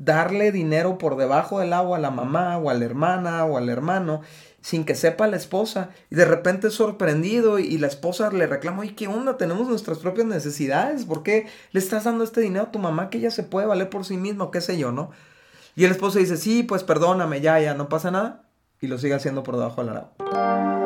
darle dinero por debajo del agua a la mamá o a la hermana o al hermano sin que sepa la esposa. Y de repente es sorprendido y, la esposa le reclama, oye, ¿qué onda? Tenemos nuestras propias necesidades. ¿Por qué le estás dando este dinero a tu mamá que ella se puede valer por sí misma qué sé yo, no? Y el esposo dice, sí, pues perdóname, ya, ya, no pasa nada. Y lo sigue haciendo por debajo del agua.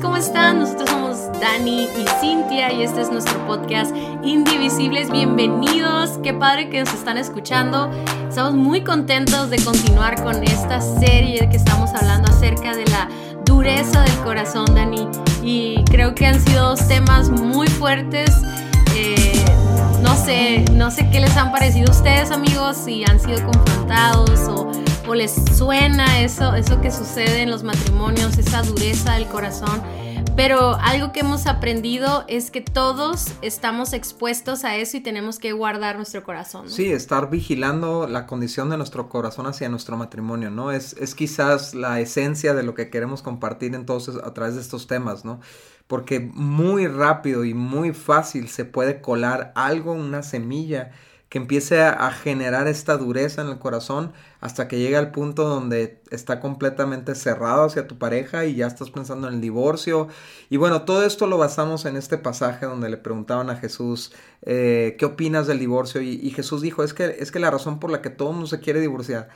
¿Cómo están? Nosotros somos Dani y Cintia y este es nuestro podcast Indivisibles. Bienvenidos, qué padre que nos están escuchando. Estamos muy contentos de continuar con esta serie que estamos hablando acerca de la dureza del corazón, Dani. Y creo que han sido dos temas muy fuertes. Eh, no sé, no sé qué les han parecido a ustedes, amigos, si han sido confrontados o, o les suena eso, eso que sucede en los matrimonios, esa dureza del corazón. Pero algo que hemos aprendido es que todos estamos expuestos a eso y tenemos que guardar nuestro corazón. Sí, estar vigilando la condición de nuestro corazón hacia nuestro matrimonio, ¿no? Es, es quizás la esencia de lo que queremos compartir entonces a través de estos temas, ¿no? Porque muy rápido y muy fácil se puede colar algo, una semilla que empiece a, generar esta dureza en el corazón hasta que llegue al punto donde está completamente cerrado hacia tu pareja y ya estás pensando en el divorcio. Y bueno, todo esto lo basamos en este pasaje donde le preguntaban a Jesús, eh, ¿qué opinas del divorcio? Y, Jesús dijo, es que, es que la razón por la que todo el mundo se quiere divorciar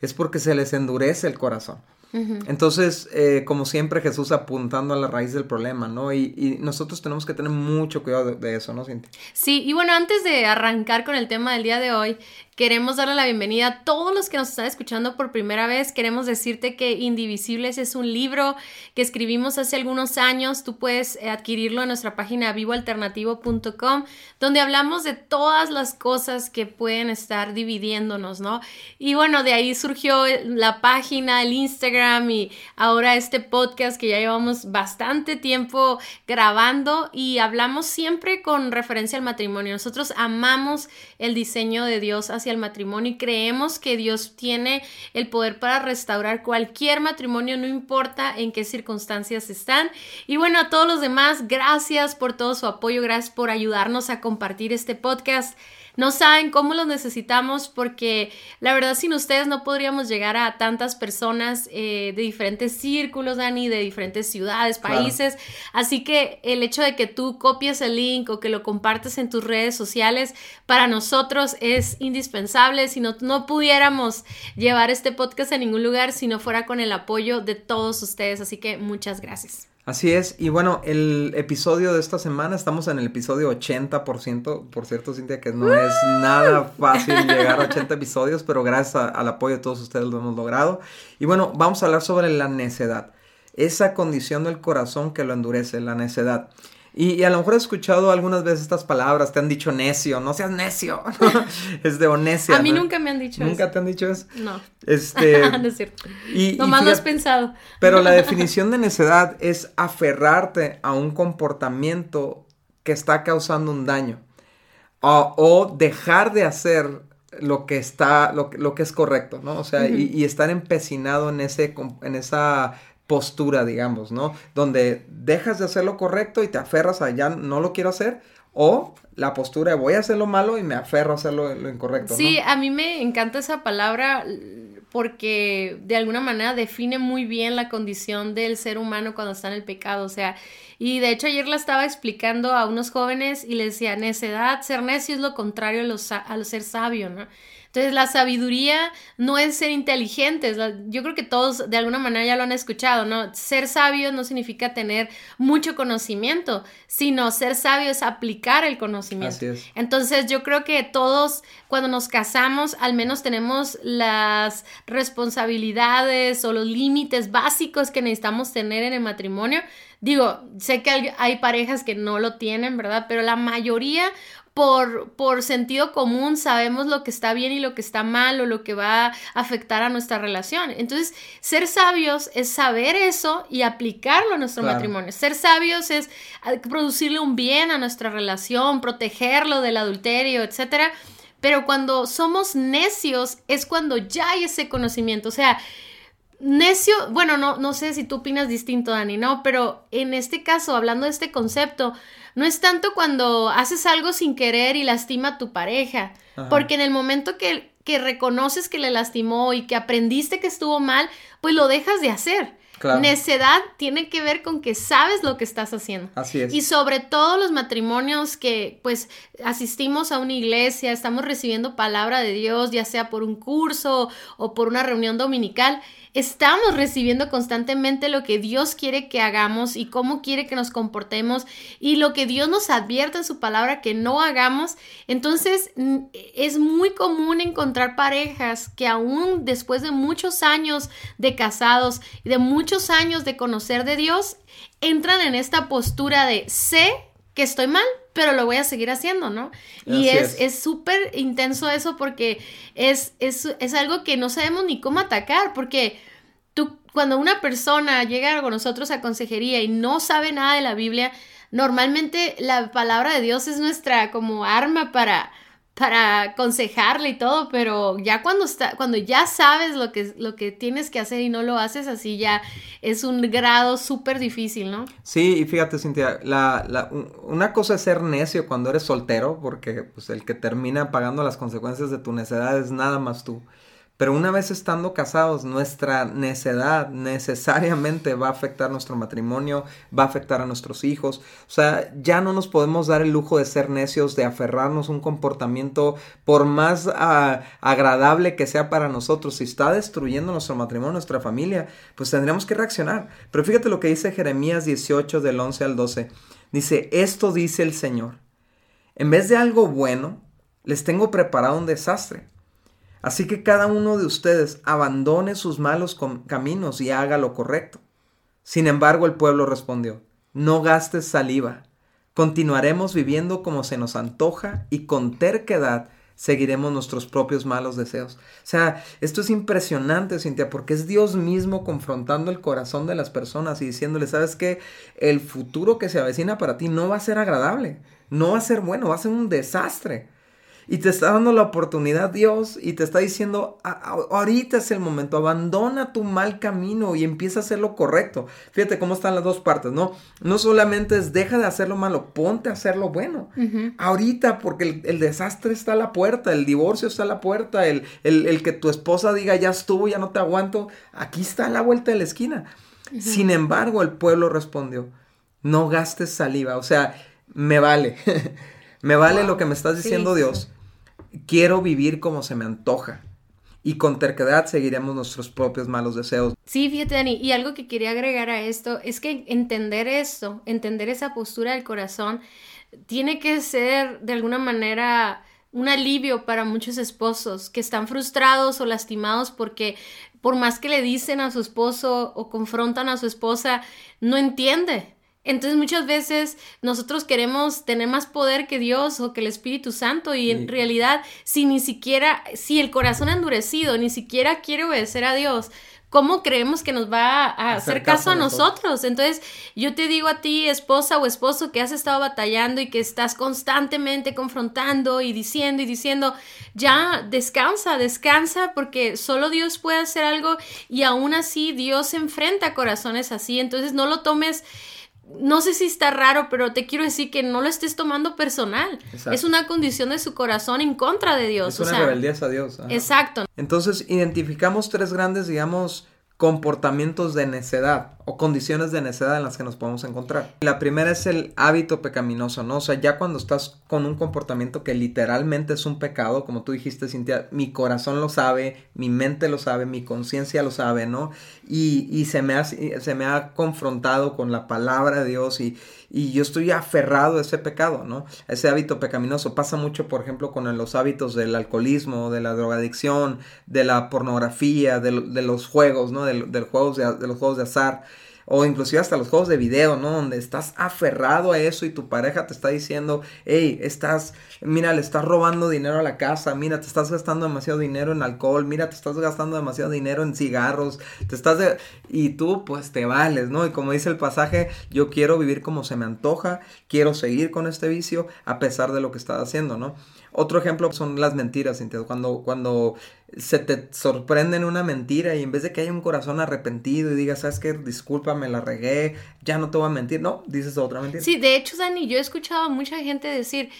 es porque se les endurece el corazón. Entonces, eh, como siempre, Jesús apuntando a la raíz del problema, ¿no? Y, nosotros tenemos que tener mucho cuidado de, eso, ¿no, Cintia? Sí, y bueno, antes de arrancar con el tema del día de hoy, Queremos darle la bienvenida a todos los que nos están escuchando por primera vez. Queremos decirte que Indivisibles es un libro que escribimos hace algunos años. Tú puedes eh, adquirirlo en nuestra página vivoalternativo.com, donde hablamos de todas las cosas que pueden estar dividiéndonos, ¿no? Y bueno, de ahí surgió la página, el Instagram y ahora este podcast que ya llevamos bastante tiempo grabando y hablamos siempre con referencia al matrimonio. Nosotros amamos el diseño de Dios hacia el matrimonio y creemos que Dios tiene el poder para restaurar cualquier matrimonio, no importa en qué circunstancias están. Y bueno, a todos los demás, gracias por todo su apoyo, gracias por ayudarnos a compartir este podcast no saben cómo los necesitamos porque la verdad sin ustedes no podríamos llegar a tantas personas eh, de diferentes círculos, Dani, de diferentes ciudades, países. Así que el hecho de que tú copies el link o que lo compartes en tus redes sociales, para nosotros es indispensable. Si no, no pudiéramos llevar este podcast a ningún lugar si no fuera con el apoyo de todos ustedes. Así que muchas gracias. Así es, y bueno, el episodio de esta semana, estamos en el episodio 80%, por cierto, Cintia, que no es nada fácil llegar a 80 episodios, pero gracias al apoyo de todos ustedes lo hemos logrado. Y bueno, vamos a hablar sobre la necedad, esa condición del corazón que lo endurece, la necedad. Y, a lo mejor he escuchado algunas veces estas palabras, te han dicho necio, no seas necio, es de onecia. A mí nunca me han dicho eso. ¿Nunca te han dicho eso? No. Este, no es cierto. Y, Nomás lo has pensado. Pero la definición de necedad es aferrarte a un comportamiento que está causando un daño. O, dejar de hacer lo que está, lo, lo que es correcto, ¿no? O sea, y, y, estar empecinado en ese, en esa postura, digamos, ¿no? Donde dejas de hacer lo correcto y te aferras a ya no lo quiero hacer, o la postura de voy a hacer lo malo y me aferro a hacer lo, incorrecto. Sí, a mí me encanta esa palabra porque de alguna manera define muy bien la condición del ser humano cuando está en el pecado, o sea, y de hecho ayer la estaba explicando a unos jóvenes y les decía, necedad, ser necio es lo contrario a, los, a ser sabio, ¿no? Entonces, la sabiduría no es ser inteligentes. Yo creo que todos de alguna manera ya lo han escuchado, ¿no? Ser sabio no significa tener mucho conocimiento, sino ser sabio es aplicar el conocimiento. Así es. Entonces, yo creo que todos cuando nos casamos al menos tenemos las responsabilidades o los límites básicos que necesitamos tener en el matrimonio. Digo, sé que hay, parejas que no lo tienen, ¿verdad? Pero la mayoría por, por, sentido común sabemos lo que está bien y lo que está mal o lo que va a afectar a nuestra relación. Entonces, ser sabios es saber eso y aplicarlo a nuestro matrimonio. Ser sabios es ah, producirle un bien a nuestra relación, protegerlo del adulterio, etcétera. Pero cuando somos necios es cuando ya hay ese conocimiento. O sea, necio, bueno, no, no sé si tú opinas distinto, Dani, ¿no? Pero en este caso, hablando de este concepto, no es tanto cuando haces algo sin querer y lastima a tu pareja, porque en el momento que, que reconoces que le lastimó y que aprendiste que estuvo mal, pues lo dejas de hacer. Necedad tiene que ver con que sabes lo que estás haciendo. Así es. Y sobre todo los matrimonios que pues asistimos a una iglesia, estamos recibiendo palabra de Dios, ya sea por un curso o por una reunión dominical, estamos recibiendo constantemente lo que Dios quiere que hagamos y cómo quiere que nos comportemos y lo que Dios nos advierte en su palabra que no hagamos. Entonces es muy común encontrar parejas que aún después de muchos años de casados y de muchos años de conocer de Dios, entran en esta postura de sé que estoy mal, pero lo voy a seguir haciendo, ¿no? Y es súper intenso eso porque es, es, es, algo que no sabemos ni cómo atacar, porque tú, cuando una persona llega con nosotros a consejería y no sabe nada de la Biblia, normalmente la palabra de Dios es nuestra como arma para para aconsejarle y todo, pero ya cuando está, cuando ya sabes lo que, lo que tienes que hacer y no lo haces así, ya es un grado súper difícil, ¿no? Sí, y fíjate, Cintia, la, la, una cosa es ser necio cuando eres soltero, porque pues, el que termina pagando las consecuencias de tu necedad es nada más tú. Pero una vez estando casados, nuestra necedad necesariamente va a afectar nuestro matrimonio, va a afectar a nuestros hijos. O sea, ya no nos podemos dar el lujo de ser necios, de aferrarnos a un comportamiento, por más ah, agradable que sea para nosotros. Si está destruyendo nuestro matrimonio, nuestra familia, pues tendríamos que reaccionar. Pero fíjate lo que dice Jeremías 18 del 11 al 12. Dice, esto dice el Señor. En vez de algo bueno, les tengo preparado un desastre Así que cada uno de ustedes abandone sus malos caminos y haga lo correcto. Sin embargo, el pueblo respondió, no gastes saliva, continuaremos viviendo como se nos antoja y con terquedad seguiremos nuestros propios malos deseos. O sea, esto es impresionante, Cintia, porque es Dios mismo confrontando el corazón de las personas y diciéndole, ¿sabes qué? El futuro que se avecina para ti no va a ser agradable, no va a ser bueno, va a ser un desastre. Y te está dando la oportunidad Dios y te está diciendo, ahorita es el momento, abandona tu mal camino y empieza a hacer lo correcto. Fíjate cómo están las dos partes, ¿no? No solamente es deja de hacer lo malo, ponte a hacer lo bueno. Ahorita, porque el, desastre está a la puerta, el divorcio está a la puerta, el, el, que tu esposa diga, ya estuvo, ya no te aguanto, aquí está a la vuelta de la esquina. Sin embargo, el pueblo respondió, no gastes saliva, o sea, me vale. me vale lo que me estás diciendo Dios quiero vivir como se me antoja. Y con terquedad seguiremos nuestros propios malos deseos. Sí, fíjate, Dani, y algo que quería agregar a esto es que entender esto, entender esa postura del corazón, tiene que ser de alguna manera un alivio para muchos esposos que están frustrados o lastimados porque por más que le dicen a su esposo o confrontan a su esposa, no entiende. Entonces muchas veces nosotros queremos tener más poder que Dios o que el Espíritu Santo y en realidad si ni siquiera, si el corazón endurecido ni siquiera quiere obedecer a Dios, ¿cómo creemos que nos va a hacer, caso, a nosotros? Entonces, yo te digo a ti, esposa o esposo, que has estado batallando y que estás constantemente confrontando y diciendo y diciendo, ya descansa, descansa, porque solo Dios puede hacer algo y aún así Dios enfrenta a corazones así. Entonces, no lo tomes no sé si está raro, pero te quiero decir que no lo estés tomando personal. Es una condición de su corazón en contra de Dios. Es una rebeldía a Dios. Exacto. Entonces identificamos tres grandes, digamos, comportamientos de necedad o condiciones de necedad en las que nos podemos encontrar. La primera es el hábito pecaminoso, ¿no? O sea, ya cuando estás con un comportamiento que literalmente es un pecado, como tú dijiste, Cintia, mi corazón lo sabe, mi mente lo sabe, mi conciencia lo sabe, ¿no? Y, y se, me ha, se me ha confrontado con la palabra de Dios y, y yo estoy aferrado a ese pecado, ¿no? ese hábito pecaminoso. Pasa mucho, por ejemplo, con los hábitos del alcoholismo, de la drogadicción, de la pornografía, de, los juegos, ¿no? De, juegos de, los juegos de azar o inclusive hasta los juegos de video, ¿no? Donde estás aferrado a eso y tu pareja te está diciendo, hey, estás, mira, le estás robando dinero a la casa, mira, te estás gastando demasiado dinero en alcohol, mira, te estás gastando demasiado dinero en cigarros, te estás y tú pues te vales, ¿no? Y como dice el pasaje, yo quiero vivir como se me antoja, quiero seguir con este vicio a pesar de lo que estás haciendo, ¿no? Otro ejemplo son las mentiras, Cintia. Cuando, cuando se te sorprende en una mentira y en vez de que haya un corazón arrepentido y digas, ¿sabes qué? Disculpa, me la regué, ya no te voy a mentir. No, dices otra mentira. Sí, de hecho, Dani, yo he escuchado a mucha gente decir,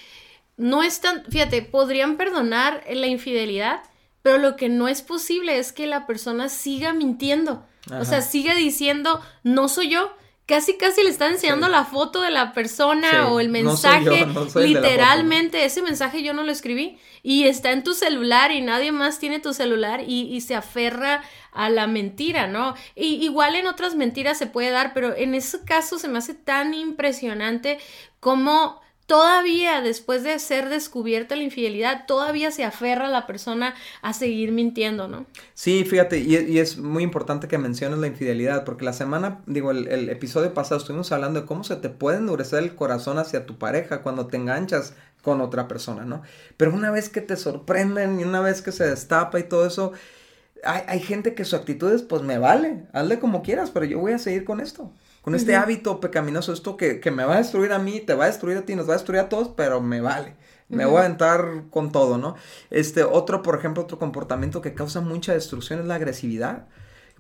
no es tan, fíjate, podrían perdonar la infidelidad, pero lo que no es posible es que la persona siga mintiendo. O sea, siga diciendo, no soy yo, casi casi le está enseñando la foto de la persona o el mensaje. literalmente, ese mensaje yo no lo escribí. Y está en tu celular y nadie más tiene tu celular y, y se aferra a la mentira, ¿no? Y, igual en otras mentiras se puede dar, pero en ese caso se me hace tan impresionante como todavía después de ser descubierta la infidelidad, todavía se aferra la persona a seguir mintiendo, ¿no? Sí, fíjate, y, es muy importante que menciones la infidelidad, porque la semana, digo, el, episodio pasado estuvimos hablando de cómo se te puede endurecer el corazón hacia tu pareja cuando te enganchas con otra persona, ¿no? Pero una vez que te sorprenden y una vez que se destapa y todo eso, hay, hay gente que su actitud es, pues me vale, hazle como quieras, pero yo voy a seguir con esto con este hábito pecaminoso, esto que, me va a destruir a mí, te va a destruir a ti, nos va a destruir a todos, pero me vale. Me voy a aventar con todo, ¿no? Este, otro, por ejemplo, otro comportamiento que causa mucha destrucción es la agresividad.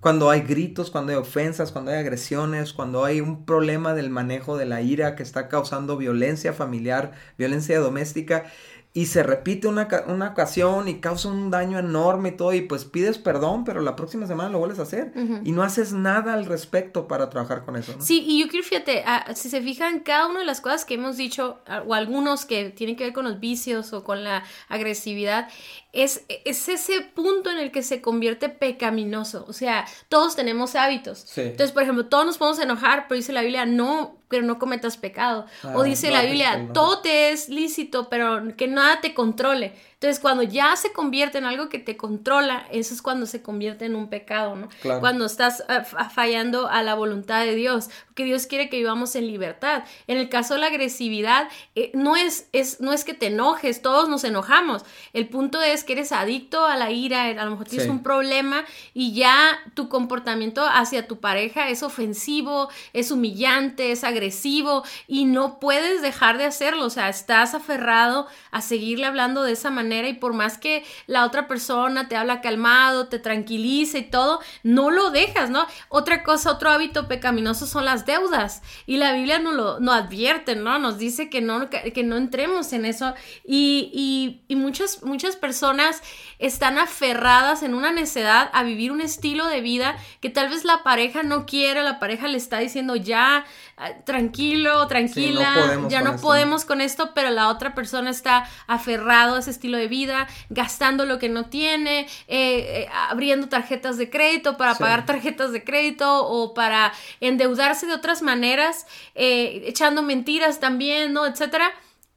Cuando hay gritos, cuando hay ofensas, cuando hay agresiones, cuando hay un problema del manejo de la ira que está causando violencia familiar, violencia doméstica, y se repite una, una, ocasión y causa un daño enorme y todo, y pues pides perdón, pero la próxima semana lo vuelves a hacer y no haces nada al respecto para trabajar con eso. ¿no? Sí, y yo quiero, fíjate, si se fijan, cada una de las cosas que hemos dicho, o algunos que tienen que ver con los vicios o con la agresividad, es, es ese punto en el que se convierte pecaminoso. O sea, todos tenemos hábitos. Entonces, por ejemplo, todos nos podemos enojar, pero dice la Biblia, no, pero no cometas pecado. o ah, dice la Biblia, todo te es lícito, pero que nada te controle. Entonces, cuando ya se convierte en algo que te controla, eso es cuando se convierte en un pecado, ¿no? Cuando estás eh, fallando a la voluntad de Dios, porque Dios quiere que vivamos en libertad. En el caso de la agresividad, eh, no, es, es, no es que te enojes, todos nos enojamos. El punto es que eres adicto a la ira, a lo mejor tienes un problema y ya tu comportamiento hacia tu pareja es ofensivo, es humillante, es agresivo y no puedes dejar de hacerlo. O sea, estás aferrado a seguirle hablando de esa manera y por más que la otra persona te habla calmado, te tranquilice y todo, no lo dejas, ¿no? Otra cosa, otro hábito pecaminoso son las deudas y la Biblia nos lo no advierte, ¿no? Nos dice que no, que, no entremos en eso y, y, muchas, muchas personas están aferradas en una necedad a vivir un estilo de vida que tal vez la pareja no quiere, la pareja le está diciendo ya, ah, tranquilo, tranquila, ya no podemos con esto, pero la otra persona está aferrado a ese estilo de vida, gastando lo que no tiene, eh, eh, abriendo tarjetas de crédito para pagar tarjetas de crédito o para endeudarse de otras maneras, eh, echando mentiras también, ¿no? Etcétera.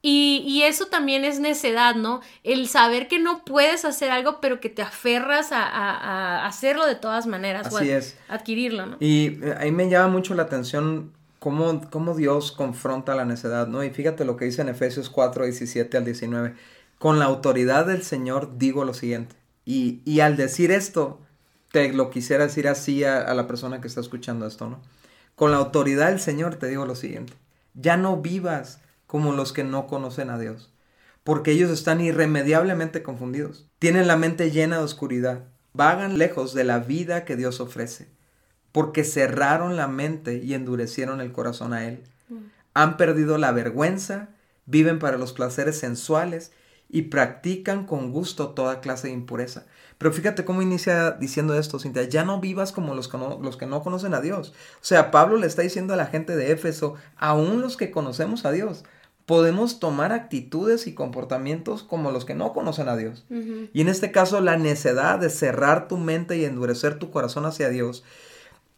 Y, eso también es necedad, ¿no? El saber que no puedes hacer algo, pero que te aferras a, hacerlo de todas maneras. Así es. Adquirirlo, ¿no? Y ahí me llama mucho la atención cómo, cómo Dios confronta la necedad, ¿no? Y fíjate lo que dice en Efesios 4, 17 al 19 con la autoridad del Señor digo lo siguiente. Y, al decir esto, te lo quisiera decir así a, a, la persona que está escuchando esto, ¿no? Con la autoridad del Señor te digo lo siguiente. Ya no vivas como los que no conocen a Dios, porque ellos están irremediablemente confundidos. Tienen la mente llena de oscuridad. Vagan lejos de la vida que Dios ofrece, porque cerraron la mente y endurecieron el corazón a Él. Mm. Han perdido la vergüenza, viven para los placeres sensuales y practican con gusto toda clase de impureza. Pero fíjate cómo inicia diciendo esto, Cintia, ya no vivas como los que no, los que no conocen a Dios. O sea, Pablo le está diciendo a la gente de Éfeso, aún los que conocemos a Dios, podemos tomar actitudes y comportamientos como los que no conocen a Dios. Y en este caso, la necedad de cerrar tu mente y endurecer tu corazón hacia Dios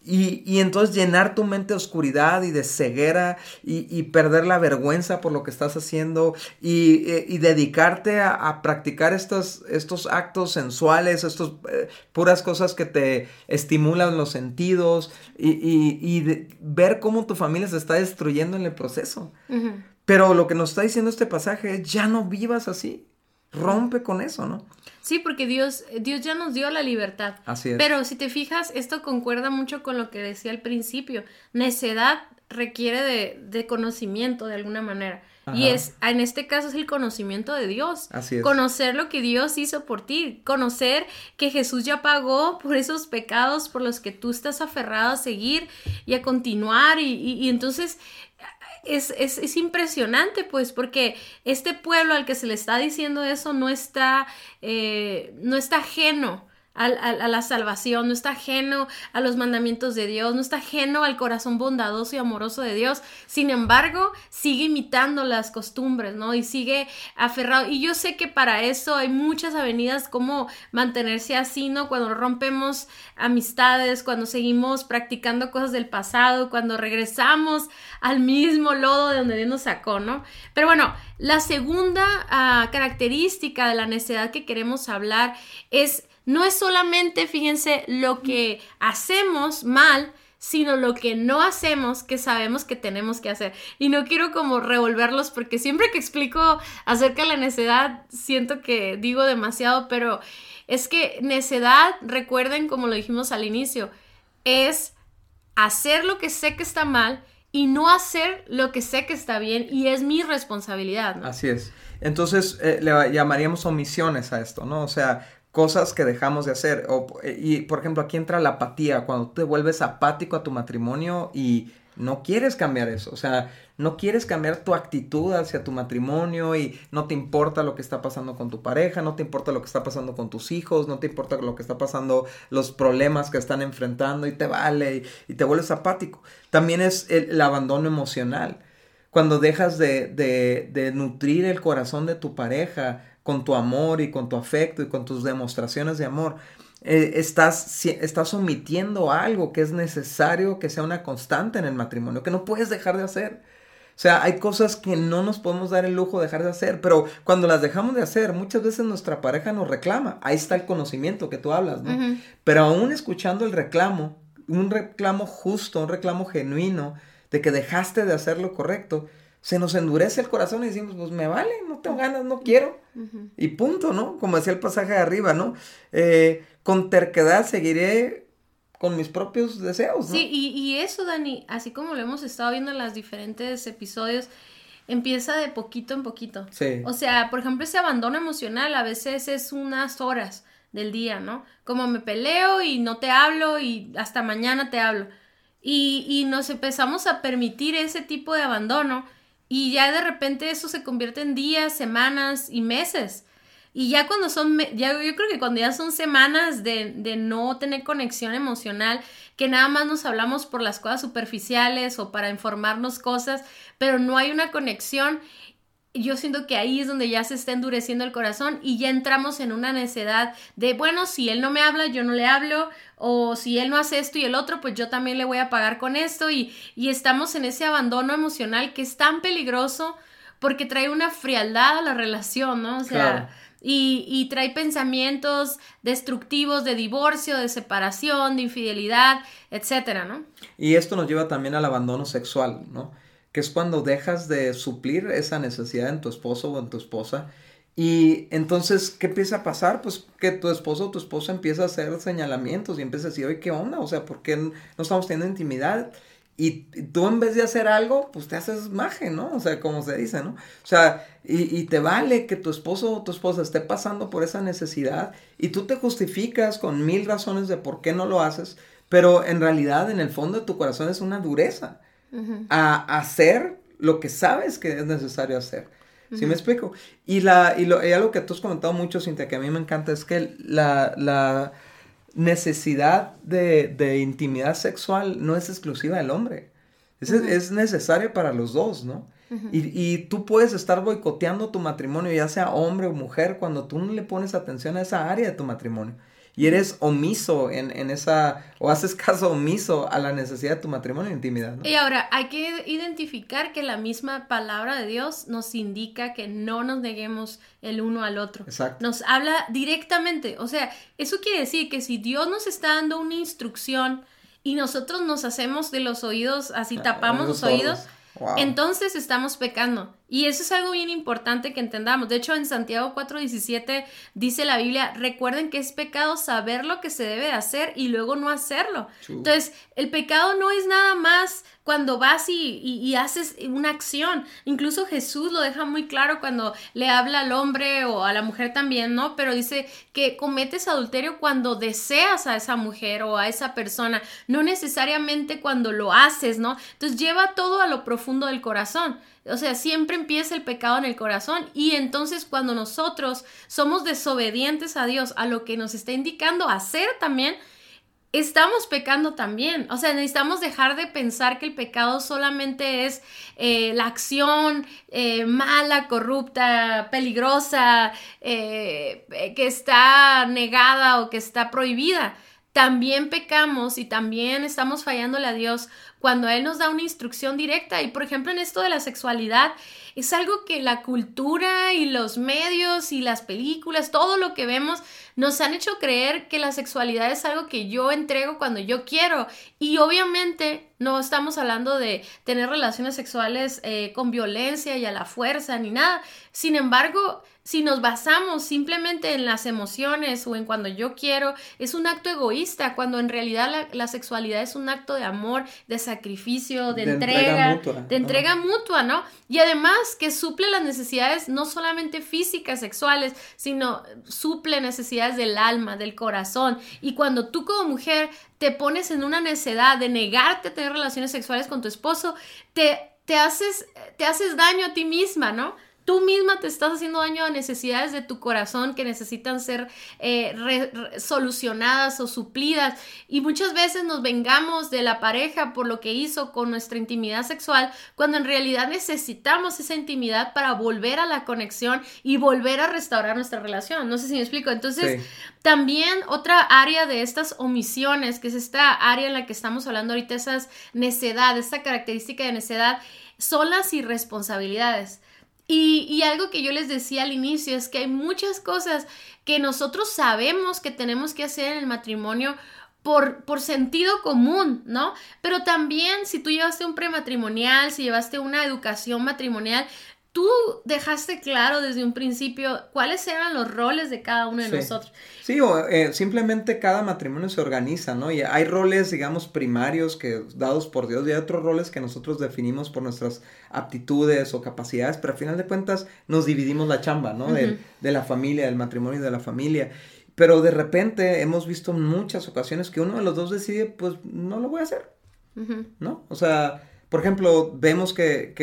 y, entonces llenar tu mente de oscuridad y de ceguera y, perder la vergüenza por lo que estás haciendo y, eh, dedicarte a, practicar estos, estos actos sensuales, estas eh, puras cosas que te estimulan los sentidos y, ver cómo tu familia se está destruyendo en el proceso. Pero lo que nos está diciendo este pasaje es ya no vivas así. Rompe con eso, ¿no? Sí, porque Dios, Dios ya nos dio la libertad. Así es. Pero si te fijas, esto concuerda mucho con lo que decía al principio. Necedad requiere de, de conocimiento de alguna manera. Y es, en este caso es el conocimiento de Dios. Así es. Conocer lo que Dios hizo por ti. Conocer que Jesús ya pagó por esos pecados por los que tú estás aferrado a seguir y a continuar. Y, y, entonces es, es, es, impresionante, pues, porque este pueblo al que se le está diciendo eso no está, eh, no está ajeno a, la salvación, no está ajeno a los mandamientos de Dios, no está ajeno al corazón bondadoso y amoroso de Dios. Sin embargo, sigue imitando las costumbres, ¿no? Y sigue aferrado. Y yo sé que para eso hay muchas avenidas como mantenerse así, ¿no? Cuando rompemos amistades, cuando seguimos practicando cosas del pasado, cuando regresamos al mismo lodo de donde Dios nos sacó, ¿no? Pero bueno, la segunda ah, característica de la necedad que queremos hablar es no es solamente, fíjense, lo que hacemos mal, sino lo que no hacemos que sabemos que tenemos que hacer. Y no quiero como revolverlos porque siempre que explico acerca de la necedad siento que digo demasiado, pero es que necedad, recuerden como lo dijimos al inicio, es hacer lo que sé que está mal y no hacer lo que sé que está bien y es mi responsabilidad. Así es. Entonces eh, le llamaríamos omisiones a esto, ¿no? O sea, cosas que dejamos de hacer. O, y por ejemplo, aquí entra la apatía, cuando te vuelves apático a tu matrimonio y no quieres cambiar eso. O sea, no quieres cambiar tu actitud hacia tu matrimonio y no te importa lo que está pasando con tu pareja, no te importa lo que está pasando con tus hijos, no te importa lo que está pasando, los problemas que están enfrentando y te vale y, te vuelves apático. También es el, abandono emocional. Cuando dejas de, de, de nutrir el corazón de tu pareja, con tu amor y con tu afecto y con tus demostraciones de amor. Eh, estás, estás omitiendo algo que es necesario que sea una constante en el matrimonio, que no puedes dejar de hacer. O sea, hay cosas que no nos podemos dar el lujo de dejar de hacer, pero cuando las dejamos de hacer, muchas veces nuestra pareja nos reclama. Ahí está el conocimiento que tú hablas, ¿no? Pero aún escuchando el reclamo, un reclamo justo, un reclamo genuino de que dejaste de hacer lo correcto, se nos endurece el corazón y decimos, pues me vale, no tengo ganas, no quiero. Y punto, ¿no? Como decía el pasaje de arriba, ¿no? Eh, con terquedad seguiré con mis propios deseos. ¿no? Sí, y, y, eso, Dani, así como lo hemos estado viendo en los diferentes episodios, empieza de poquito en poquito. Sí. O sea, por ejemplo, ese abandono emocional a veces es unas horas del día, ¿no? Como me peleo y no te hablo y hasta mañana te hablo. Y, y nos empezamos a permitir ese tipo de abandono y ya de repente eso se convierte en días, semanas y meses. Y ya cuando son, ya, yo creo que cuando ya son semanas de, de, no tener conexión emocional, que nada más nos hablamos por las cosas superficiales o para informarnos cosas, pero no hay una conexión, yo siento que ahí es donde ya se está endureciendo el corazón y ya entramos en una necedad de, bueno, si él no me habla, yo no le hablo, o si él no hace esto y el otro, pues yo también le voy a pagar con esto y, y estamos en ese abandono emocional que es tan peligroso porque trae una frialdad a la relación, ¿no? O sea, y, y trae pensamientos destructivos de divorcio, de separación, de infidelidad, etcétera, ¿no? Y esto nos lleva también al abandono sexual, ¿no? Que es cuando dejas de suplir esa necesidad en tu esposo o en tu esposa. Y entonces, ¿qué empieza a pasar? Pues que tu esposo o tu esposa empieza a hacer señalamientos y empieza a decir, oye, ¿qué onda? O sea, ¿por qué no estamos teniendo intimidad? Y, tú en vez de hacer algo, pues te haces maje, ¿no? O sea, como se dice, ¿no? O sea, y, y, te vale que tu esposo o tu esposa esté pasando por esa necesidad y tú te justificas con mil razones de por qué no lo haces, pero en realidad en el fondo de tu corazón es una dureza a hacer lo que sabes que es necesario hacer. ¿Sí me explico? Y, la, y, lo, algo que tú has comentado mucho, Cintia, que a mí me encanta, es que la, la necesidad de, de, intimidad sexual no es exclusiva del hombre. Es, es necesaria para los dos, ¿no? y, y, tú puedes estar boicoteando tu matrimonio, ya sea hombre o mujer, cuando tú no le pones atención a esa área de tu matrimonio y eres omiso en, en, esa, o haces caso omiso a la necesidad de tu matrimonio e intimidad. Y ahora, hay que identificar que la misma palabra de Dios nos indica que no nos neguemos el uno al otro. Exacto. Nos habla directamente, o sea, eso quiere decir que si Dios nos está dando una instrucción y nosotros nos hacemos de los oídos, así ah, tapamos los oídos, entonces estamos pecando. Y eso es algo bien importante que entendamos. De hecho, en Santiago 4:17 dice la Biblia, recuerden que es pecado saber lo que se debe de hacer y luego no hacerlo. Entonces, el pecado no es nada más cuando vas y, haces una acción. Incluso Jesús lo deja muy claro cuando le habla al hombre o a la mujer también, ¿no? Pero dice que cometes adulterio cuando deseas a esa mujer o a esa persona, no necesariamente cuando lo haces, ¿no? Entonces lleva todo a lo profundo del corazón. O sea, siempre empieza el pecado en el corazón y entonces cuando nosotros somos desobedientes a Dios, a lo que nos está indicando hacer también, estamos pecando también. O sea, necesitamos dejar de pensar que el pecado solamente es eh, la acción eh, mala, corrupta, peligrosa, eh, que está negada o que está prohibida. También pecamos y también estamos fallándole a Dios cuando Él nos da una instrucción directa. Y por ejemplo, en esto de la sexualidad, es algo que la cultura y los medios y las películas, todo lo que vemos, nos han hecho creer que la sexualidad es algo que yo entrego cuando yo quiero. Y obviamente no estamos hablando de tener relaciones sexuales eh, con violencia y a la fuerza ni nada. Sin embargo, si nos basamos simplemente en las emociones o en cuando yo quiero, es un acto egoísta, cuando en realidad la, sexualidad es un acto de amor, de sacrificio, de, entrega, de entrega mutua, ¿no? Y además que suple las necesidades no solamente físicas, sexuales, sino suple necesidades del alma, del corazón. Y cuando tú como mujer te pones en una necedad de negarte a tener relaciones sexuales con tu esposo, te, te, haces, te haces daño a ti misma, ¿no? Tú misma te estás haciendo daño a necesidades de tu corazón que necesitan ser eh, solucionadas o suplidas. Y muchas veces nos vengamos de la pareja por lo que hizo con nuestra intimidad sexual, cuando en realidad necesitamos esa intimidad para volver a la conexión y volver a restaurar nuestra relación. No sé si me explico. Entonces, también otra área de estas omisiones, que es esta área en la que estamos hablando ahorita, esas necedad, esta característica de necedad, son las irresponsabilidades. Y, algo que yo les decía al inicio es que hay muchas cosas que nosotros sabemos que tenemos que hacer en el matrimonio por, por, sentido común, ¿no? Pero también si tú llevaste un prematrimonial, si llevaste una educación matrimonial, tú dejaste claro desde un principio cuáles eran los roles de cada uno de nosotros. Sí, o eh, simplemente cada matrimonio se organiza, ¿no? Y hay roles, digamos, primarios que dados por Dios y hay otros roles que nosotros definimos por nuestras aptitudes o capacidades, pero al final de cuentas nos dividimos la chamba, ¿no? de, la familia, del matrimonio y de la familia. Pero de repente hemos visto muchas ocasiones que uno de los dos decide, pues no lo voy a hacer, ¿no? O sea por ejemplo, vemos que,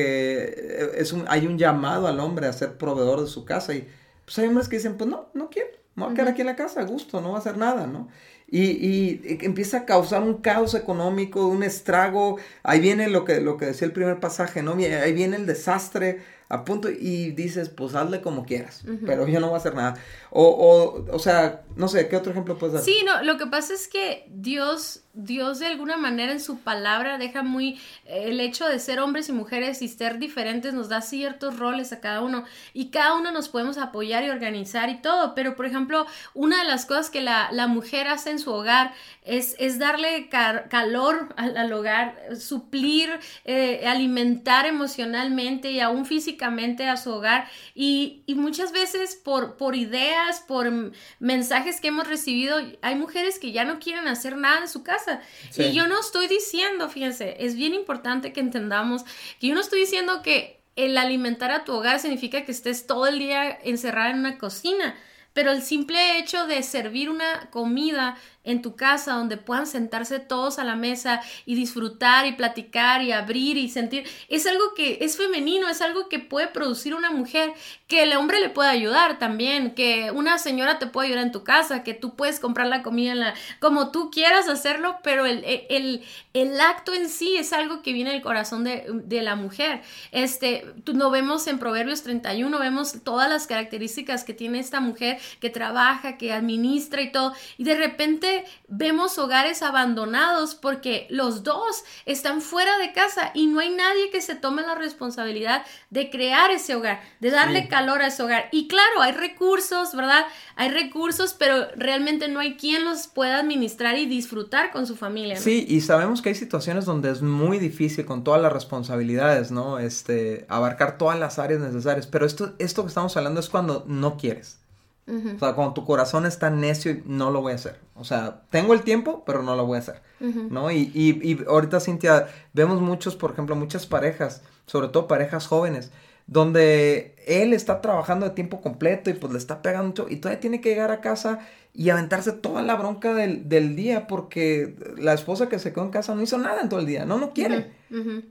es un, hay un llamado al hombre a ser proveedor de su casa y pues hay hombres que dicen, pues no, no quiero, me voy a quedar aquí en la casa a gusto, no va a hacer nada, ¿no? Y, y, empieza a causar un caos económico, un estrago, ahí viene lo que, lo que decía el primer pasaje, ¿no? Ahí viene el desastre, a punto y dices, pues hazle como quieras, pero yo no voy a hacer nada. O, o, o sea, no sé, ¿qué otro ejemplo puedes dar? Sí, no, lo que pasa es que Dios Dios de alguna manera en su palabra deja muy el hecho de ser hombres y mujeres y ser diferentes nos da ciertos roles a cada uno y cada uno nos podemos apoyar y organizar y todo, pero por ejemplo, una de las cosas que la, mujer hace en su hogar es, es darle calor al, hogar, suplir, eh, alimentar emocionalmente y aún físicamente a su hogar y, y muchas veces por, por ideas, por mensajes que hemos recibido, hay mujeres que ya no quieren hacer nada en su casa. Y yo no estoy diciendo, fíjense, es bien importante que entendamos que yo no estoy diciendo que el alimentar a tu hogar significa que estés todo el día encerrada en una cocina, pero el simple hecho de servir una comida en tu casa donde puedan sentarse todos a la mesa y disfrutar y platicar y abrir y sentir. Es algo que es femenino, es algo que puede producir una mujer, que el hombre le puede ayudar también, que una señora te puede ayudar en tu casa, que tú puedes comprar la comida en la, como tú quieras hacerlo, pero el, el, el acto en sí es algo que viene del corazón de, de la mujer. Este, tú, no vemos en Proverbios 31, vemos todas las características que tiene esta mujer que trabaja, que administra y todo, y de repente vemos hogares abandonados porque los dos están fuera de casa y no hay nadie que se tome la responsabilidad de crear ese hogar, de darle calor a ese hogar. Y claro, hay recursos, ¿verdad? Hay recursos, pero realmente no hay quien los pueda administrar y disfrutar con su familia. Sí, y sabemos que hay situaciones donde es muy difícil con todas las responsabilidades, ¿no? Este, abarcar todas las áreas necesarias, pero esto, esto que estamos hablando es cuando no quieres. O sea, cuando tu corazón está necio no lo voy a hacer. O sea, tengo el tiempo, pero no lo voy a hacer. ¿No? Y, y, y, ahorita, Cintia, vemos muchos, por ejemplo, muchas parejas, sobre todo parejas jóvenes, donde él está trabajando de tiempo completo y pues le está pegando mucho y todavía tiene que llegar a casa y aventarse toda la bronca del, del, día porque la esposa que se quedó en casa no hizo nada en todo el día, no, no quiere.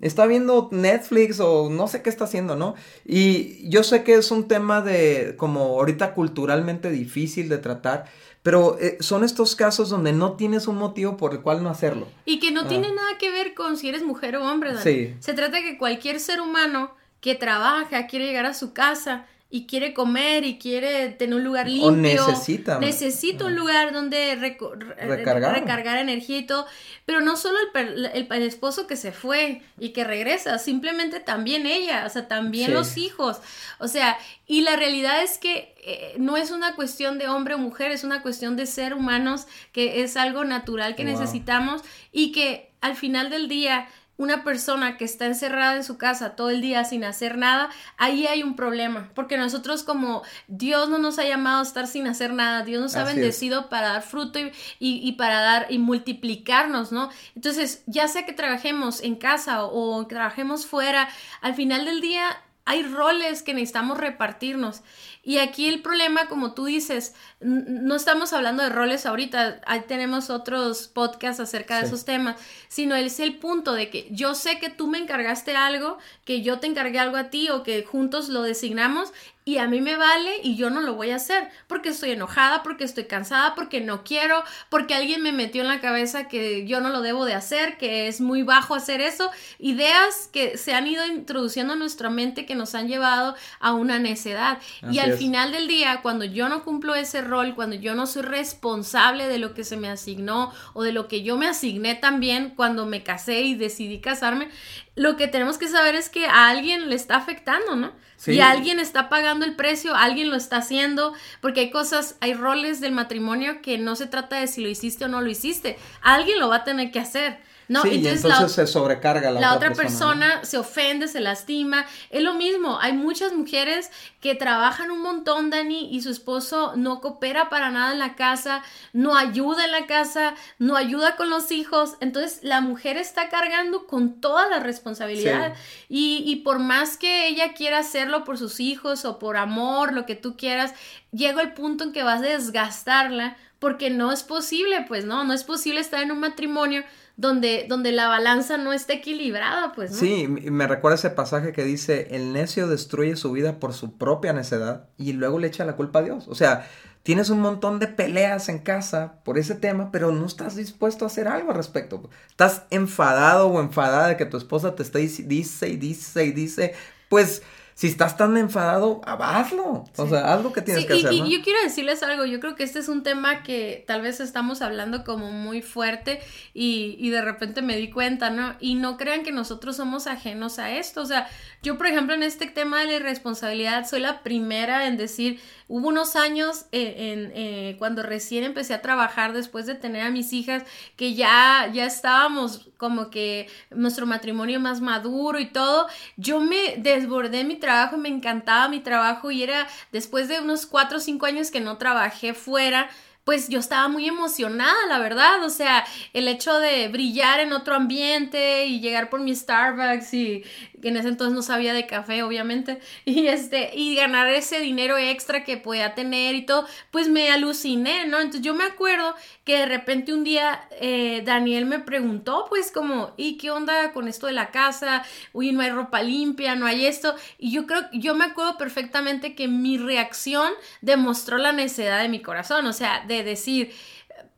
Está viendo Netflix o no sé qué está haciendo, ¿no? Y yo sé que es un tema de como ahorita culturalmente difícil de tratar, pero eh, son estos casos donde no tienes un motivo por el cual no hacerlo. Y que no tiene nada que ver con si eres mujer o hombre, Sí. Se trata de que cualquier ser humano que trabaja, quiere llegar a su casa y quiere comer y quiere tener un lugar limpio. O necesita. Necesita un lugar donde recargar. recargar. energía y todo. Pero no solo el, el, esposo que se fue y que regresa, simplemente también ella, o sea, también los hijos. O sea, y la realidad es que eh, no es una cuestión de hombre o mujer, es una cuestión de ser humanos, que es algo natural que necesitamos y que al final del día una persona que está encerrada en su casa todo el día sin hacer nada, ahí hay un problema, porque nosotros como Dios no nos ha llamado a estar sin hacer nada, Dios nos ha bendecido para dar fruto y, y, para dar y multiplicarnos, ¿no? Entonces, ya sea que trabajemos en casa o, o trabajemos fuera, al final del día hay roles que necesitamos repartirnos. Y aquí el problema, como tú dices, no estamos hablando de roles ahorita, ahí tenemos otros podcasts acerca de esos temas, sino es el punto de que yo sé que tú me encargaste algo, que yo te encargué algo a ti o que juntos lo designamos y a mí me vale y yo no lo voy a hacer porque estoy enojada, porque estoy cansada, porque no quiero, porque alguien me metió en la cabeza que yo no lo debo de hacer, que es muy bajo hacer eso, ideas que se han ido introduciendo en nuestra mente que nos han llevado a una necedad. y al final del día, cuando yo no cumplo ese rol, cuando yo no soy responsable de lo que se me asignó o de lo que yo me asigné también cuando me casé y decidí casarme, lo que tenemos que saber es que a alguien le está afectando, ¿no? Y alguien está pagando el precio, alguien lo está haciendo, porque hay cosas, hay roles del matrimonio que no se trata de si lo hiciste o no lo hiciste, alguien lo va a tener que hacer. ¿No? Sí, entonces, se sobrecarga la, la otra, persona. se ofende, se lastima. Es lo mismo, hay muchas mujeres que trabajan un montón, Dani, y su esposo no coopera para nada en la casa, no ayuda en la casa, no ayuda con los hijos. Entonces la mujer está cargando con toda la responsabilidad. Y, y por más que ella quiera hacerlo por sus hijos o por amor, lo que tú quieras, llega el punto en que vas a desgastarla porque no es posible, pues no, no es posible estar en un matrimonio donde, donde la balanza no esté equilibrada, pues. ¿no? Sí, me recuerda ese pasaje que dice, el necio destruye su vida por su propia necedad y luego le echa la culpa a Dios. O sea, tienes un montón de peleas en casa por ese tema, pero no estás dispuesto a hacer algo al respecto. Estás enfadado o enfadada de que tu esposa te está dice y dice y dice, pues si estás tan enfadado, hazlo. O sea, haz lo que tienes que hacer. Y, yo quiero decirles algo, yo creo que este es un tema que tal vez estamos hablando como muy fuerte y, y, de repente me di cuenta, ¿no? Y no crean que nosotros somos ajenos a esto. O sea, yo por ejemplo en este tema de la irresponsabilidad soy la primera en decir, hubo unos años eh, en, eh, cuando recién empecé a trabajar después de tener a mis hijas, que ya, ya estábamos como que nuestro matrimonio más maduro y todo, yo me desbordé mi trabajo, me encantaba mi trabajo y era después de unos cuatro o cinco años que no trabajé fuera, pues yo estaba muy emocionada, la verdad, o sea, el hecho de brillar en otro ambiente y llegar por mi Starbucks y en ese entonces no sabía de café, obviamente, y este, y ganar ese dinero extra que podía tener y todo, pues me aluciné, ¿no? Entonces yo me acuerdo que de repente un día eh, Daniel me preguntó, pues como, ¿y qué onda con esto de la casa? Uy, no hay ropa limpia, no hay esto, y yo creo, yo me acuerdo perfectamente que mi reacción demostró la necedad de mi corazón, o sea, de decir,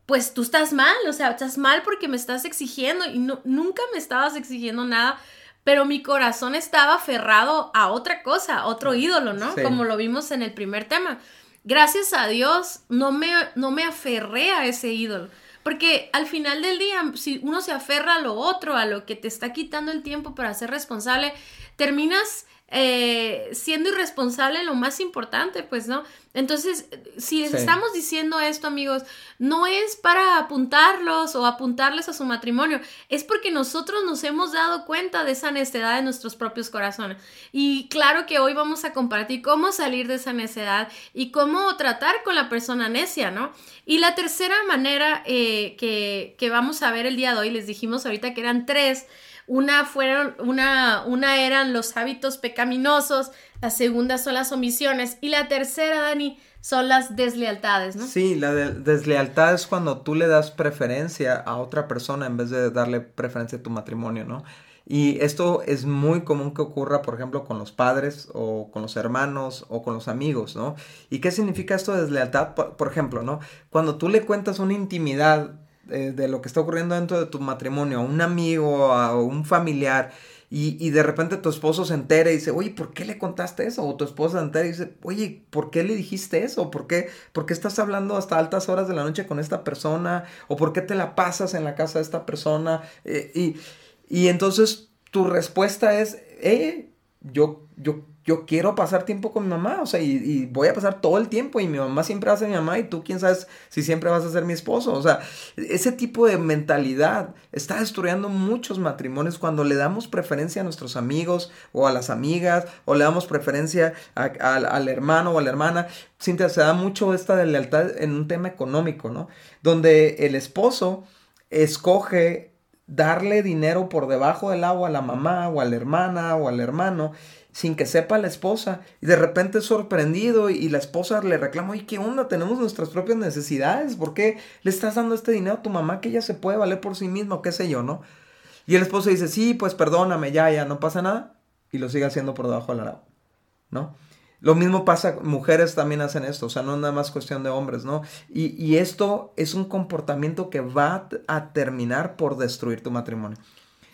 pues tú estás mal, o sea, estás mal porque me estás exigiendo y no, nunca me estabas exigiendo nada, pero mi corazón estaba aferrado a otra cosa, a otro ídolo, ¿no? Como lo vimos en el primer tema. Gracias a Dios no me, no me aferré a ese ídolo, Porque al final del día, si uno se aferra a lo otro, a lo que te está quitando el tiempo para ser responsable, terminas eh, siendo irresponsable lo más importante, pues, ¿no? Entonces, si les estamos diciendo esto, amigos, no es para apuntarlos o apuntarles a su matrimonio, es porque nosotros nos hemos dado cuenta de esa necedad de nuestros propios corazones. Y claro que hoy vamos a compartir cómo salir de esa necedad y cómo tratar con la persona necia, ¿no? Y la tercera manera eh, que, que vamos a ver el día de hoy, les dijimos ahorita que eran tres, una fueron, una, una eran los hábitos pecaminosos, la segunda son las omisiones y la tercera, Dani, son las deslealtades, ¿no? Sí, la deslealtad es cuando tú le das preferencia a otra persona en vez de darle preferencia a tu matrimonio, ¿no? Y esto es muy común que ocurra, por ejemplo, con los padres o con los hermanos o con los amigos, ¿no? ¿Y qué significa esto de deslealtad? Por, ejemplo, ¿no? Cuando tú le cuentas una intimidad eh, de lo que está ocurriendo dentro de tu matrimonio a un amigo, a un familiar, y, de repente tu esposo se entera y dice, oye, ¿por qué le contaste eso? O tu esposa se entera y dice, oye, ¿por qué le dijiste eso? ¿Por qué, ¿Por qué estás hablando hasta altas horas de la noche con esta persona? ¿O por qué te la pasas en la casa de esta persona? Eh, y, y entonces tu respuesta es, eh, yo, yo yo quiero pasar tiempo con mi mamá, o sea, y, voy a pasar todo el tiempo y mi mamá siempre va a ser mi mamá y tú quién sabes si siempre vas a ser mi esposo, o sea, ese tipo de mentalidad está destruyendo muchos matrimonios cuando le damos preferencia a nuestros amigos o a las amigas o le damos preferencia al hermano o a la hermana. Cintia, se da mucho esta de lealtad en un tema económico, ¿no? Donde el esposo escoge darle dinero por debajo del agua a la mamá o a la hermana o al hermano sin que sepa la esposa. Y de repente es sorprendido y, la esposa le reclama, oye, ¿qué onda? Tenemos nuestras propias necesidades. ¿Por qué le estás dando este dinero a tu mamá que ella se puede valer por sí misma qué sé yo, no? Y el esposo dice, sí, pues perdóname, ya, ya, no pasa nada. Y lo sigue haciendo por debajo del arado, ¿no? Lo mismo pasa, mujeres también hacen esto, o sea, no es nada más cuestión de hombres, ¿no? Y, esto es un comportamiento que va a terminar por destruir tu matrimonio.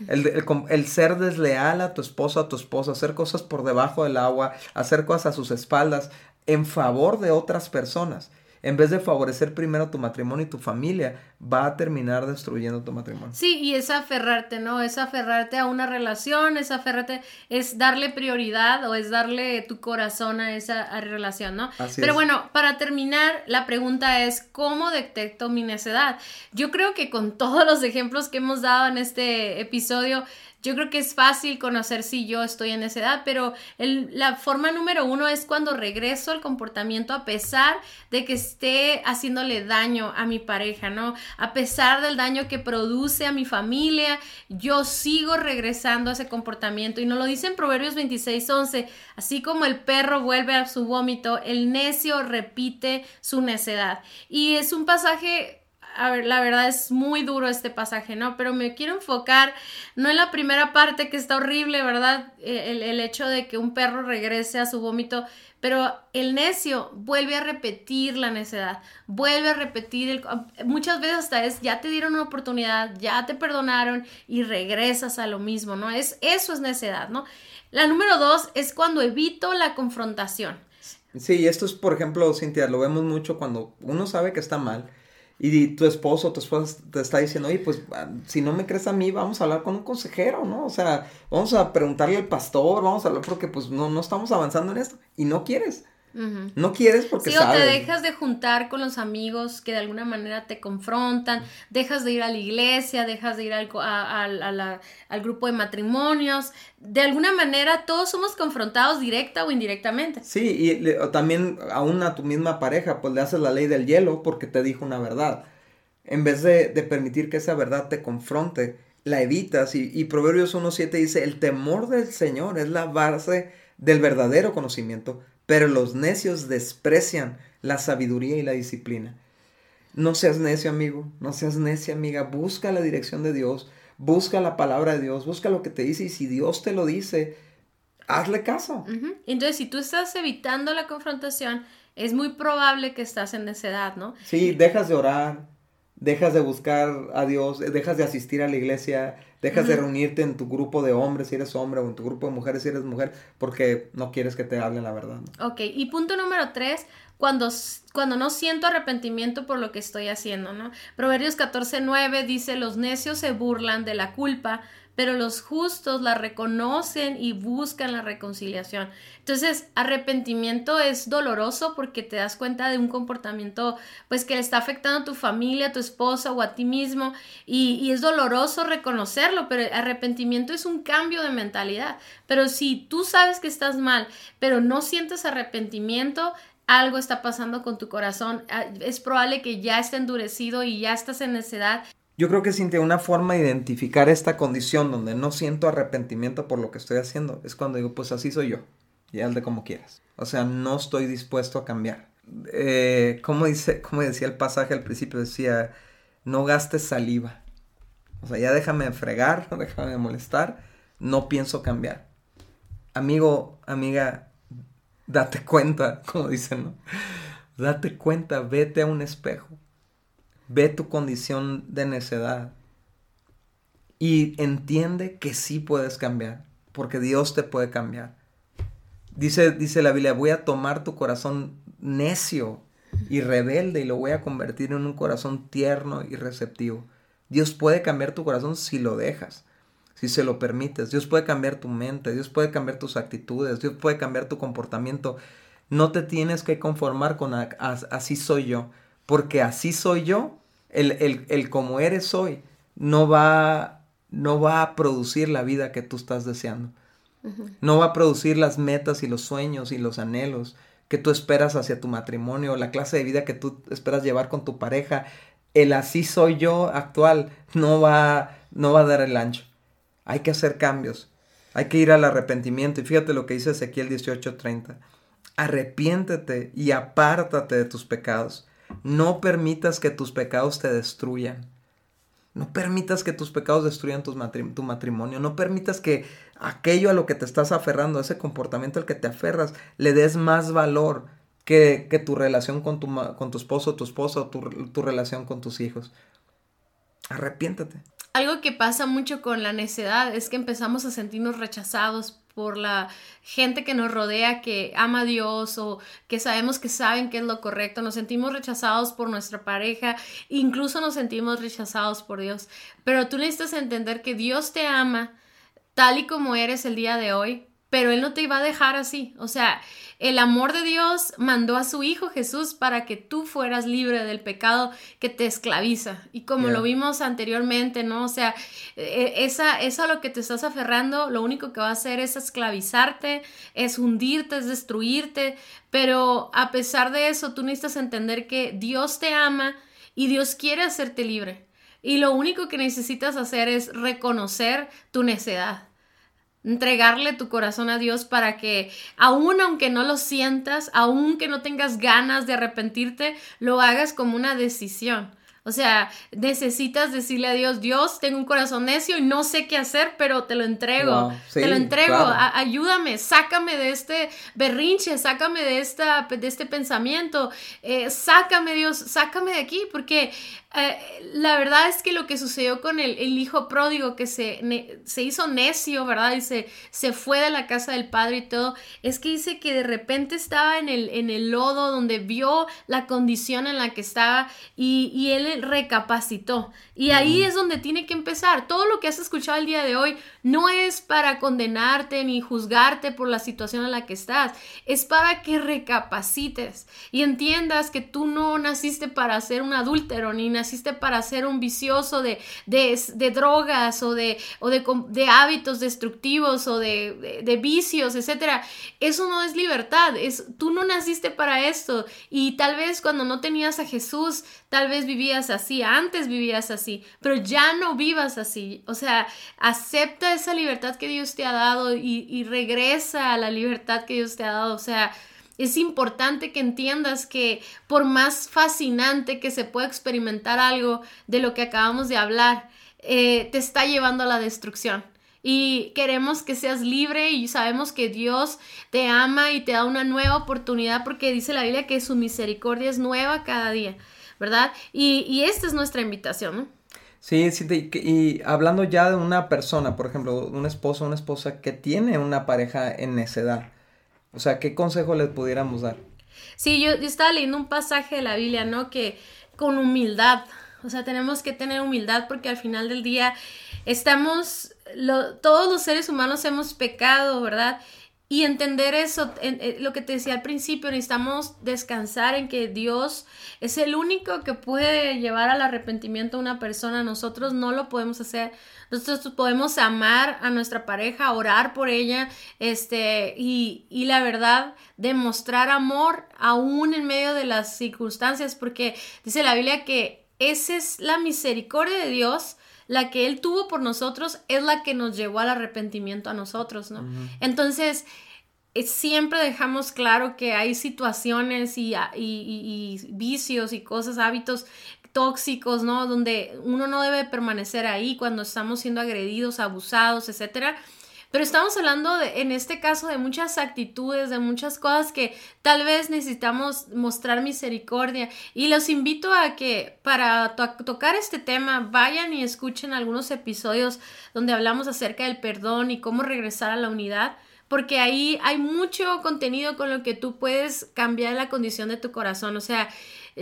El, ser desleal a tu esposo, a tu esposa, hacer cosas por debajo del agua, hacer cosas a sus espaldas en favor de otras personas en vez de favorecer primero tu matrimonio y tu familia, va a terminar destruyendo tu matrimonio. Sí, y es aferrarte, ¿no? Es aferrarte a una relación, es aferrarte, es darle prioridad o es darle tu corazón a esa relación, ¿no? Pero bueno, para terminar, la pregunta es, ¿cómo detecto mi necedad? Yo creo que con todos los ejemplos que hemos dado en este episodio, yo creo que es fácil conocer si yo estoy en esa edad, pero la forma número uno es cuando regreso al comportamiento a pesar de que esté haciéndole daño a mi pareja, ¿no? A pesar del daño que produce a mi familia, yo sigo regresando a ese comportamiento. Y nos lo dice en Proverbios 26, 11, así como el perro vuelve a su vómito, el necio repite su necedad. Y es un pasaje la verdad es muy duro este pasaje, ¿no? Pero me quiero enfocar no en la primera parte que está horrible, ¿verdad? E, el, hecho de que un perro regrese a su vómito, pero el necio vuelve a repetir la necedad, vuelve a repetir, el, muchas veces hasta es, ya te dieron una oportunidad, ya te perdonaron y regresas a lo mismo, ¿no? Es, eso es necedad, ¿no? La número dos es cuando evito la confrontación. Sí, esto es, por ejemplo, Cintia, lo vemos mucho cuando uno sabe que está mal y tu esposo tu esposa te está diciendo, oye, pues ah, si no me crees a mí, vamos a hablar con un consejero, ¿no? O sea, vamos a preguntarle al pastor, vamos a hablar porque pues no, no estamos avanzando en esto. Y no quieres. No quieres porque sí, o te dejas de juntar con los amigos que de alguna manera te confrontan, dejas de ir a la iglesia, dejas de ir al, al grupo de matrimonios. De alguna manera todos somos confrontados directa o indirectamente. Sí, y también aún a tu misma pareja, pues le haces la ley del hielo porque te dijo una verdad. En vez de, permitir que esa verdad te confronte, la evitas. Y, y Proverbios 1.7 dice, el temor del Señor es la base del verdadero conocimiento pero los necios desprecian la sabiduría y la disciplina. No seas necio, amigo, no seas necia, amiga, busca la dirección de Dios, busca la palabra de Dios, busca lo que te dice y si Dios te lo dice, hazle caso. Entonces, si tú estás evitando la confrontación, es muy probable que estás en necedad, ¿no? Sí, dejas de orar, dejas de buscar a Dios, dejas de asistir a la iglesia, dejas de reunirte en tu grupo de hombres si eres hombre o en tu grupo de mujeres si eres mujer porque no quieres que te hablen la verdad. Ok, y punto número tres, cuando, cuando no siento arrepentimiento por lo que estoy haciendo, ¿no? Proverbios 14, 9 dice, los necios se burlan de la culpa, pero los justos la reconocen y buscan la reconciliación. Entonces, arrepentimiento es doloroso porque te das cuenta de un comportamiento pues que le está afectando a tu familia, a tu esposa o a ti mismo y, es doloroso reconocerlo, pero arrepentimiento es un cambio de mentalidad. Pero si tú sabes que estás mal, pero no sientes arrepentimiento, algo está pasando con tu corazón. Ah, es probable que ya esté endurecido y ya estás en necedad yo creo que Cintia, una forma de identificar esta condición donde no siento arrepentimiento por lo que estoy haciendo es cuando digo, pues así soy yo, y de como quieras. O sea, no estoy dispuesto a cambiar. Eh, como, dice, como decía el pasaje al principio, decía, no gastes saliva. O sea, ya déjame fregar, déjame molestar, no pienso cambiar. Amigo, amiga, date cuenta, como dicen, ¿no? Date cuenta, vete a un espejo Ve tu condición de necedad y entiende que sí puedes cambiar, porque Dios te puede cambiar. Dice, dice la Biblia, voy a tomar tu corazón necio y rebelde y lo voy a convertir en un corazón tierno y receptivo. Dios puede cambiar tu corazón si lo dejas, si se lo permites. Dios puede cambiar tu mente, Dios puede cambiar tus actitudes, Dios puede cambiar tu comportamiento. No te tienes que conformar con así soy yo, porque así soy yo el, como eres hoy no va, no va a producir la vida que tú estás deseando. No va a producir las metas y los sueños y los anhelos que tú esperas hacia tu matrimonio, la clase de vida que tú esperas llevar con tu pareja. El así soy yo actual no va, no va a dar el ancho. Hay que hacer cambios. Hay que ir al arrepentimiento. Y fíjate lo que dice Ezequiel 18:30. Arrepiéntete y apártate de tus pecados no permitas que tus pecados te destruyan. No permitas que tus pecados destruyan tu, matrimonio. No permitas que aquello a lo que te estás aferrando, ese comportamiento al que te aferras, le des más valor que, tu relación con tu, con tu esposo, tu esposa, tu, tu relación con tus hijos. Arrepiéntate. Algo que pasa mucho con la necedad es que empezamos a sentirnos rechazados por la gente que nos rodea que ama a Dios o que sabemos que saben qué es lo correcto, nos sentimos rechazados por nuestra pareja, incluso nos sentimos rechazados por Dios. Pero tú necesitas entender que Dios te ama tal y como eres el día de hoy, pero Él no te iba a dejar así. O sea, el amor de Dios mandó a su Hijo Jesús para que tú fueras libre del pecado que te esclaviza. Y como lo vimos anteriormente, ¿no? O sea, e, esa, eso a lo que te estás aferrando, lo único que va a hacer es esclavizarte, es hundirte, es destruirte. Pero a pesar de eso, tú necesitas entender que Dios te ama y Dios quiere hacerte libre. Y lo único que necesitas hacer es reconocer tu necedad entregarle tu corazón a Dios para que aún aunque no lo sientas, aún que no tengas ganas de arrepentirte, lo hagas como una decisión. O sea, necesitas decirle a Dios, Dios, tengo un corazón necio y no sé qué hacer, pero te lo entrego, te lo entrego, ayúdame, sácame de este berrinche, sácame de, esta, de este pensamiento, eh, sácame Dios, sácame de aquí, porque eh, la verdad es que lo que sucedió con el, hijo pródigo que se, se, hizo necio, ¿verdad? Y se, se, fue de la casa del padre y todo, es que dice que de repente estaba en el, en el lodo donde vio la condición en la que estaba y, y él recapacitó. Y ahí es donde tiene que empezar. Todo lo que has escuchado el día de hoy no es para condenarte ni juzgarte por la situación en la que estás, es para que recapacites y entiendas que tú no naciste para ser un adúltero ni naciste para ser un vicioso de, de, drogas o, de, o de, hábitos destructivos o de, vicios, etc. Eso no es libertad, es, tú no naciste para esto y tal vez cuando no tenías a Jesús, tal vez vivías así, antes vivías así, pero ya no vivas así. O sea, acepta esa libertad que Dios te ha dado y, y regresa a la libertad que Dios te ha dado. O sea, es importante que entiendas que por más fascinante que se pueda experimentar algo de lo que acabamos de hablar, eh, te está llevando a la destrucción. Y queremos que seas libre y sabemos que Dios te ama y te da una nueva oportunidad porque dice la Biblia que su misericordia es nueva cada día. ¿verdad? Y, y esta es nuestra invitación, ¿no? Sí, sí, y hablando ya de una persona, por ejemplo, un esposo, una esposa que tiene una pareja en edad, o sea, ¿qué consejo les pudiéramos dar? Sí, yo, yo estaba leyendo un pasaje de la Biblia, ¿no? Que con humildad, o sea, tenemos que tener humildad porque al final del día estamos, lo, todos los seres humanos hemos pecado, ¿verdad? Y entender eso, lo que te decía al principio, necesitamos descansar en que Dios es el único que puede llevar al arrepentimiento a una persona. Nosotros no lo podemos hacer. Nosotros podemos amar a nuestra pareja, orar por ella, este, y, y la verdad, demostrar amor aún en medio de las circunstancias, porque dice la Biblia que esa es la misericordia de Dios la que Él tuvo por nosotros es la que nos llevó al arrepentimiento a nosotros, ¿no? Entonces, eh, siempre dejamos claro que hay situaciones y, y, vicios y cosas, hábitos tóxicos, ¿no? Donde uno no debe permanecer ahí cuando estamos siendo agredidos, abusados, etcétera. Pero estamos hablando en este caso de muchas actitudes, de muchas cosas que tal vez necesitamos mostrar misericordia. Y los invito a que para tocar este tema vayan y escuchen algunos episodios donde hablamos acerca del perdón y cómo regresar a la unidad porque ahí hay mucho contenido con lo que tú puedes cambiar la condición de tu corazón. O sea,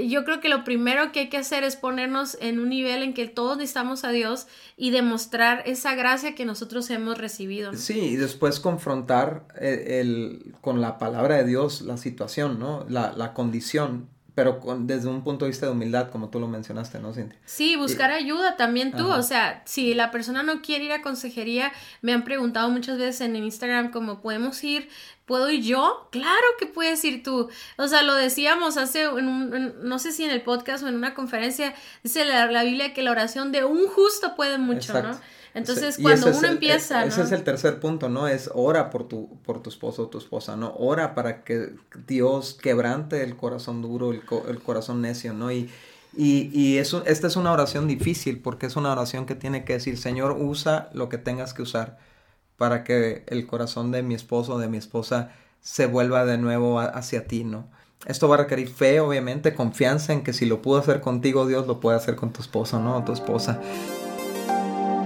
yo creo que lo primero que hay que hacer es ponernos en un nivel en que todos necesitamos a Dios y demostrar esa gracia que nosotros hemos recibido. Sí, y después confrontar eh, el, con la palabra de Dios la situación, ¿no? La, la condición pero con, desde un punto de vista de humildad, como tú lo mencionaste, ¿no, Cintia? Sí, buscar ayuda también tú, o sea, si la persona no quiere ir a consejería, me han preguntado muchas veces en Instagram cómo podemos ir, ¿puedo ir yo? Claro que puedes ir tú, o sea, lo decíamos hace, en un, no sé si en el podcast o en una conferencia, dice la, la Biblia que la oración de un justo puede mucho, ¿no? Entonces, cuando uno empieza. ese es el tercer punto, ¿no? Es ora por tu, por tu esposo o tu esposa, ¿no? Ora para que Dios quebrante el corazón duro, el, el corazón necio, ¿no? Y, y, y eso, esta es una oración difícil porque es una oración que tiene que decir, Señor, usa lo que tengas que usar para que el corazón de mi esposo o de mi esposa se vuelva de nuevo hacia ti, ¿no? Esto va a requerir fe, obviamente, confianza en que si lo pudo hacer contigo, Dios lo puede hacer con tu esposo, ¿no? O tu esposa.